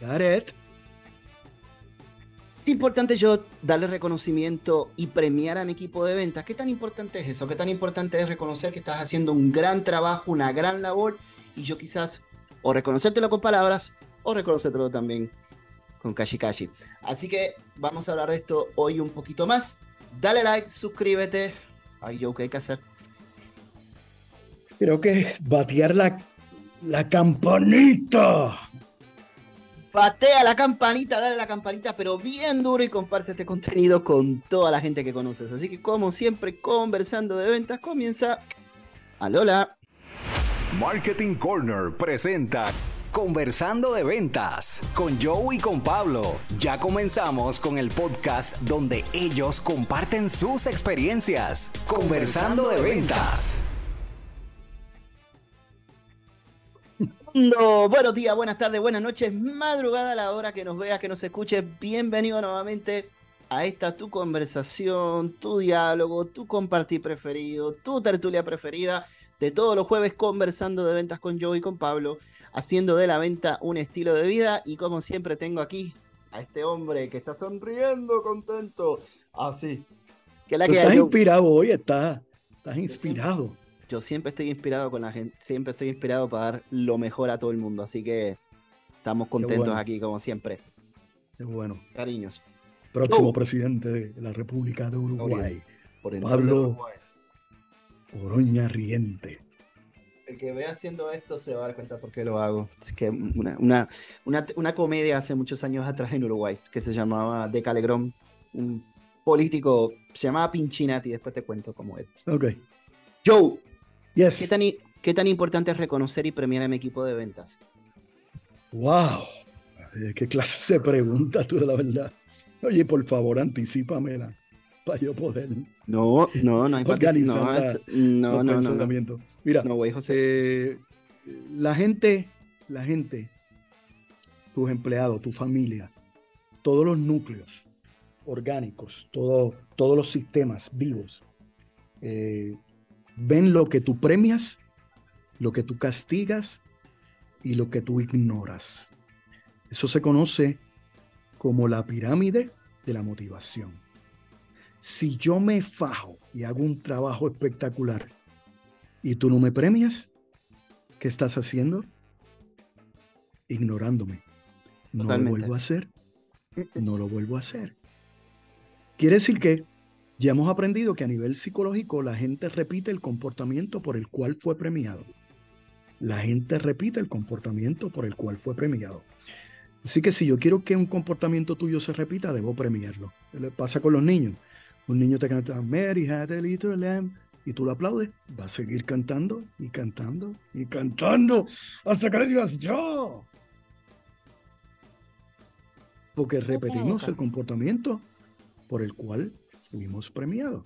Gareth. Es importante yo darle reconocimiento y premiar a mi equipo de ventas. ¿Qué tan importante es eso? ¿Qué tan importante es reconocer que estás haciendo un gran trabajo, una gran labor? Y yo quizás o reconocértelo con palabras o reconocértelo también con Kashi Kashi. Así que vamos a hablar de esto hoy un poquito más. Dale like, suscríbete. Ay, yo, ¿qué hay que hacer? Creo que batear la, la campanita. Batea la campanita, dale la campanita, pero bien duro y comparte este contenido con toda la gente que conoces. Así que como siempre, conversando de ventas, comienza Alola. Marketing Corner presenta Conversando de Ventas con Joe y con Pablo. Ya comenzamos con el podcast donde ellos comparten sus experiencias. Conversando de Ventas. Buenos días, buenas tardes, buenas noches, madrugada a la hora que nos veas, que nos escuches. Bienvenido nuevamente a esta tu conversación, tu diálogo, tu compartir preferido, tu tertulia preferida de todos los jueves conversando de ventas con Joe y con Pablo, haciendo de la venta un estilo de vida. Y como siempre tengo aquí a este hombre que está sonriendo, contento, así. que la que estás inspirado hoy, estás, estás inspirado yo siempre estoy inspirado con la gente, siempre estoy inspirado para dar lo mejor a todo el mundo, así que estamos contentos aquí como siempre. Es bueno. Cariños. Próximo presidente de la República de Uruguay, Pablo Oroña Riente. El que ve haciendo esto se va a dar cuenta por qué lo hago. Es que una, una, una, una comedia hace muchos años atrás en Uruguay que se llamaba De Calegrón, un político, se llamaba Pinchinati, después te cuento cómo es. Ok. Joe, ¿Qué, tan, importante es reconocer y premiar a mi equipo de ventas? ¡Wow! ¿Qué clase de pregunta tú, la verdad? Oye, por favor, anticipamela para yo poder. No, no, no hay organizar no, no, no, no, Mira, no, José. Eh, la gente, la gente, tus empleados, tu familia, todos los núcleos orgánicos, todo, todos los sistemas vivos, eh, ven lo que tú premias, lo que tú castigas y lo que tú ignoras. Eso se conoce como la pirámide de la motivación. Si yo me fajo y hago un trabajo espectacular y tú no me premias, ¿qué estás haciendo? Ignorándome. No lo vuelvo a hacer. No lo vuelvo a hacer. Quiere decir que ya hemos aprendido que a nivel psicológico la gente repite el comportamiento por el cual fue premiado. La gente repite el comportamiento por el cual fue premiado. Así que si yo quiero que un comportamiento tuyo se repita, debo premiarlo. ¿Qué le pasa con los niños? Un niño te canta Mary had a little lamb y tú lo aplaudes, va a seguir cantando y cantando y cantando hasta que le digas yo. Porque repetimos el comportamiento por el cual fuimos premiados.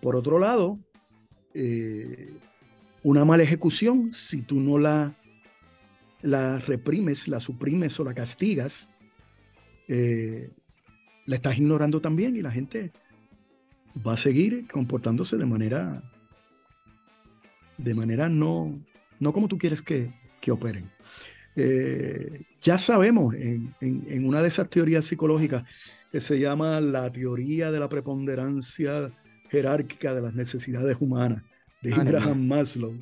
Por otro lado, eh, una mala ejecución, si tú no la, la reprimes, la suprimes o la castigas, eh, la estás ignorando también y la gente va a seguir comportándose de manera de manera no, no como tú quieres que, que operen. Eh, ya sabemos en, en, una de esas teorías psicológicas que se llama la teoría de la preponderancia jerárquica de las necesidades humanas, de Abraham Maslow.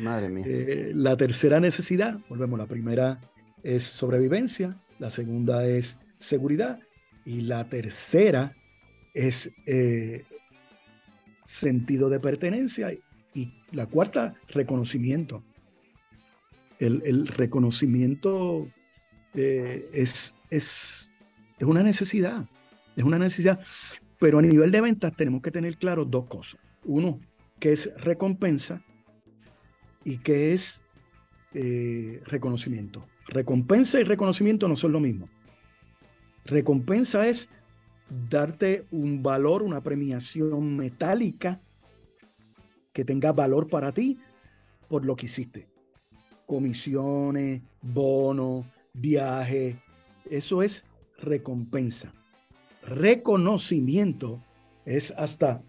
Madre mía. Eh, la tercera necesidad, volvemos, la primera es sobrevivencia, la segunda es seguridad y la tercera es eh, sentido de pertenencia y la cuarta, reconocimiento. El, reconocimiento eh, es, es es una necesidad, es una necesidad. Pero a nivel de ventas tenemos que tener claro dos cosas. Uno, que es recompensa y que es eh, reconocimiento. Recompensa y reconocimiento no son lo mismo. Recompensa es darte un valor, una premiación metálica que tenga valor para ti por lo que hiciste. Comisiones, bonos, viajes. Eso es recompensa. Reconocimiento es hasta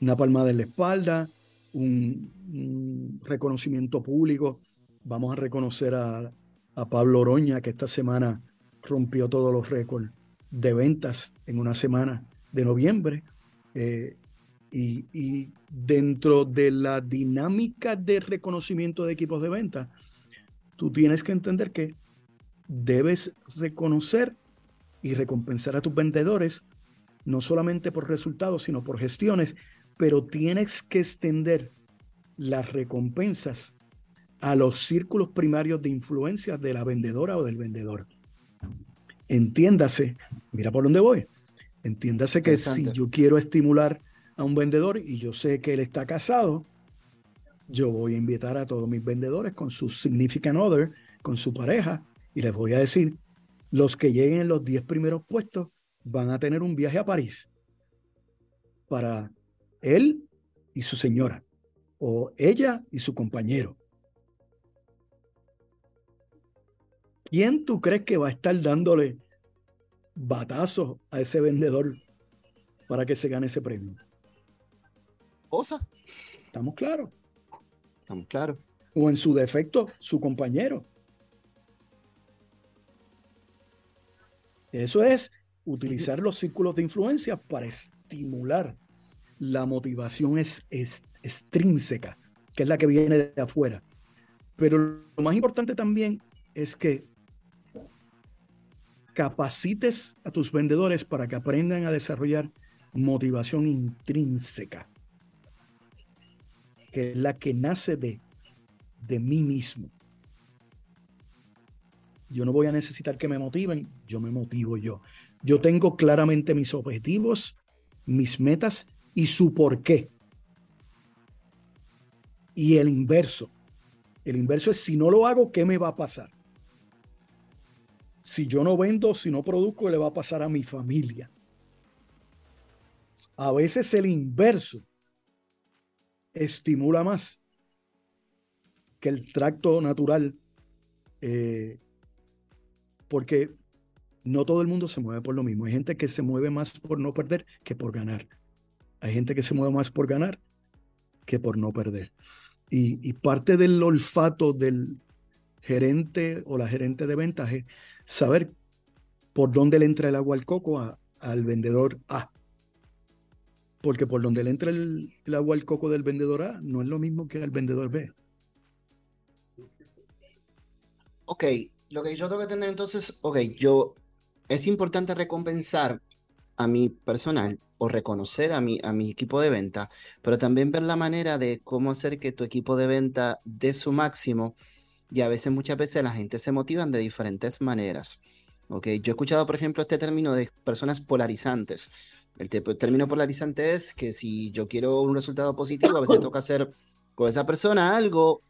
una palmada en la espalda, un, reconocimiento público. Vamos a reconocer a, a Pablo Oroña, que esta semana rompió todos los récords de ventas en una semana de noviembre. Eh, y, y, dentro de la dinámica de reconocimiento de equipos de venta, tú tienes que entender que debes reconocer y recompensar a tus vendedores, no solamente por resultados, sino por gestiones, pero tienes que extender las recompensas a los círculos primarios de influencia de la vendedora o del vendedor. Entiéndase, mira por dónde voy. Entiéndase que si yo quiero estimular a un vendedor y yo sé que él está casado, yo voy a invitar a todos mis vendedores con su significant other, con su pareja, y les voy a decir, los que lleguen en los 10 primeros puestos van a tener un viaje a París para él y su señora, o ella y su compañero. ¿Quién tú crees que va a estar dándole batazos a ese vendedor para que se gane ese premio? Osa. ¿Estamos claros? Estamos claros. O en su defecto, su compañero. Eso es utilizar los círculos de influencia para estimular la motivación es, extrínseca, que es la que viene de afuera. Pero lo más importante también es que capacites a tus vendedores para que aprendan a desarrollar motivación intrínseca, que es la que nace de, de mí mismo. Yo no voy a necesitar que me motiven, yo me motivo yo. Yo tengo claramente mis objetivos, mis metas y su por qué. Y el inverso. El inverso es si no lo hago, ¿qué me va a pasar? Si yo no vendo, si no produzco, le va a pasar a mi familia. A veces el inverso estimula más que el tracto natural, eh, porque no todo el mundo se mueve por lo mismo. Hay gente que se mueve más por no perder que por ganar. Hay gente que se mueve más por ganar que por no perder. Y, parte del olfato del gerente o la gerente de ventas es saber por dónde le entra el agua al coco al vendedor A. Porque por donde le entra el, el, agua al coco del vendedor A no es lo mismo que al vendedor B. Ok, lo que yo tengo que tener entonces, ok, yo, es importante recompensar a mi personal o reconocer a mi, a mi equipo de venta, pero también ver la manera de cómo hacer que tu equipo de venta dé su máximo. Y a veces, muchas veces, la gente se motivan de diferentes maneras. Okay. Yo he escuchado, por ejemplo, este término de personas polarizantes. El término polarizante es que si yo quiero un resultado positivo, a veces toca hacer con esa persona algo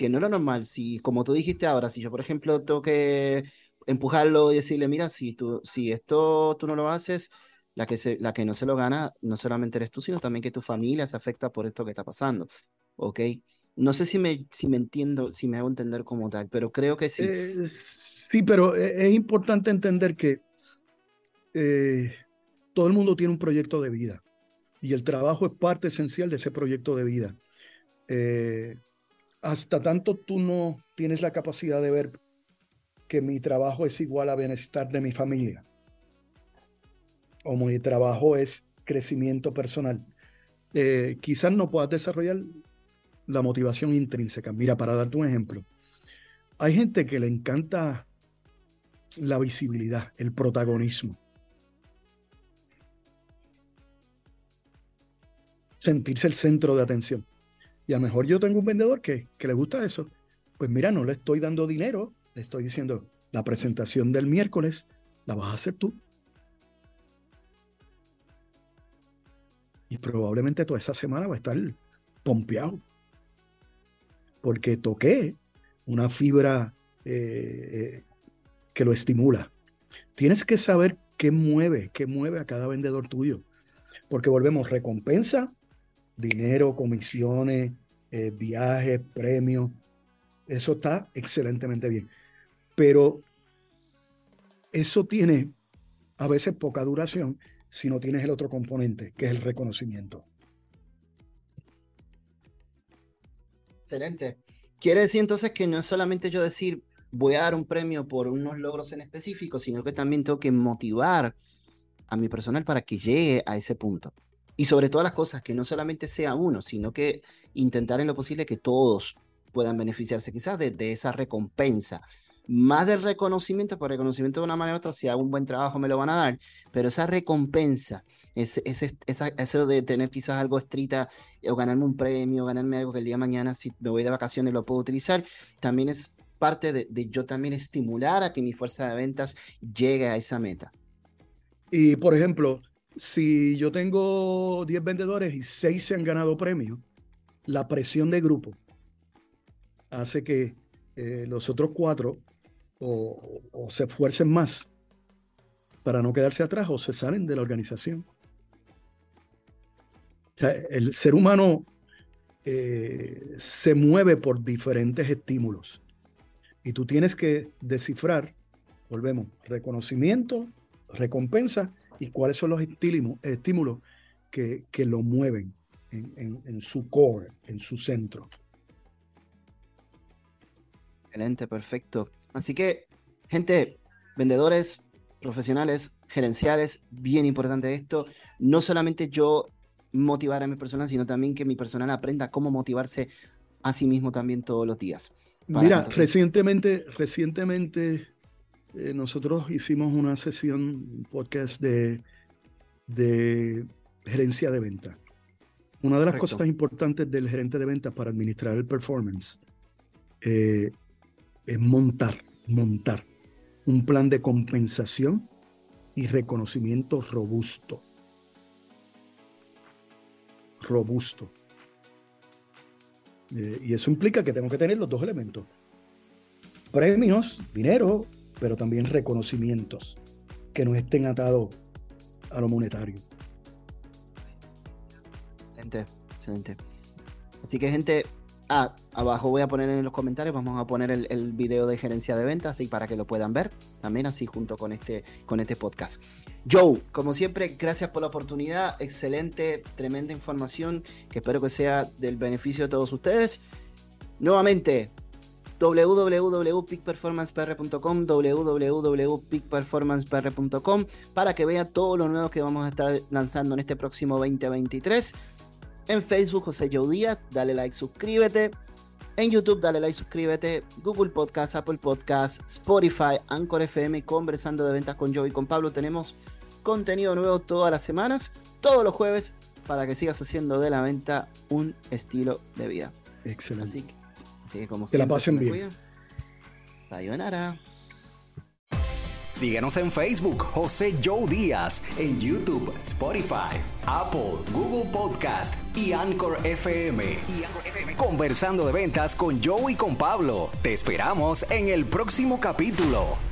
que no era normal. Si, como tú dijiste ahora, si yo, por ejemplo, tengo que empujarlo y decirle, mira, si, tú, si esto tú no lo haces, la que, se, la que no se lo gana no solamente eres tú, sino también que tu familia se afecta por esto que está pasando. ¿Ok? No sé si me, si me entiendo, si me hago entender como tal, pero creo que sí. Eh, sí, pero e, es importante entender que eh, todo el mundo tiene un proyecto de vida y el trabajo es parte esencial de ese proyecto de vida. Eh, hasta tanto tú no tienes la capacidad de ver que mi trabajo es igual a bienestar de mi familia o mi trabajo es crecimiento personal, eh, quizás no puedas desarrollar la motivación intrínseca. Mira, para darte un ejemplo, hay gente que le encanta la visibilidad, el protagonismo. Sentirse el centro de atención. Y a lo mejor yo tengo un vendedor que, que le gusta eso. Pues mira, no le estoy dando dinero, le estoy diciendo, la presentación del miércoles la vas a hacer tú. Y probablemente toda esa semana va a estar pompeado. Porque toqué una fibra eh, que lo estimula. Tienes que saber qué mueve, qué mueve a cada vendedor tuyo. Porque volvemos, recompensa, dinero, comisiones, eh, viajes, premios. Eso está excelentemente bien. Pero eso tiene a veces poca duración si no tienes el otro componente, que es el reconocimiento. Excelente. Quiere decir entonces que no es solamente yo decir, voy a dar un premio por unos logros en específico, sino que también tengo que motivar a mi personal para que llegue a ese punto. Y sobre todas las cosas, que no solamente sea uno, sino que intentar en lo posible que todos puedan beneficiarse quizás de, esa recompensa. Más del reconocimiento, por reconocimiento de una manera u otra, si hago un buen trabajo me lo van a dar, pero esa recompensa, eso de tener quizás algo estricta o ganarme un premio, ganarme algo que el día de mañana si me voy de vacaciones lo puedo utilizar, también es parte de yo también estimular a que mi fuerza de ventas llegue a esa meta. Y por ejemplo, si yo tengo 10 vendedores y 6 se han ganado premios, la presión de grupo hace que eh, los otros cuatro o, se esfuercen más para no quedarse atrás o se salen de la organización. el ser humano eh, se mueve por diferentes estímulos y tú tienes que descifrar, volvemos, reconocimiento, recompensa y cuáles son los estímulos que, que lo mueven en, su core, en su centro. Excelente, perfecto. Así que, gente, vendedores, profesionales, gerenciales, bien importante esto. No solamente yo motivar a mi personal, sino también que mi personal aprenda cómo motivarse a sí mismo también todos los días. Mira, recientemente, recientemente eh, nosotros hicimos una sesión, un podcast de, de gerencia de venta. Una de las cosas importantes del gerente de ventas para administrar el performance eh, es montar, montar un plan de compensación y reconocimiento robusto. Robusto. Eh, y eso implica que tengo que tener los dos elementos. Premios, dinero, pero también reconocimientos que no estén atados a lo monetario. Excelente, excelente. Así que gente, abajo voy a poner en los comentarios, vamos a poner el, el, video de gerencia de ventas, así para que lo puedan ver, también así junto con este, con este podcast. Joe, como siempre, gracias por la oportunidad, excelente, tremenda información, que espero que sea del beneficio de todos ustedes. Nuevamente, www.peakperformancepr.com, www.peakperformancepr.com para que vea todo lo nuevo que vamos a estar lanzando en este próximo 2023. En Facebook, José Joe Díaz, dale like, suscríbete. En YouTube, dale like, suscríbete. Google Podcast, Apple Podcast, Spotify, Anchor FM, conversando de ventas con Joe y con Pablo. Tenemos contenido nuevo todas las semanas, todos los jueves, para que sigas haciendo de la venta un estilo de vida. Excelente. Así que que la pasen bien. Sayonara. Síguenos en Facebook, José Joe Díaz, en YouTube, Spotify, Apple, Google Podcast y Anchor FM. Y Anchor FM. Conversando de ventas con Joe y con Pablo. Te esperamos en el próximo capítulo.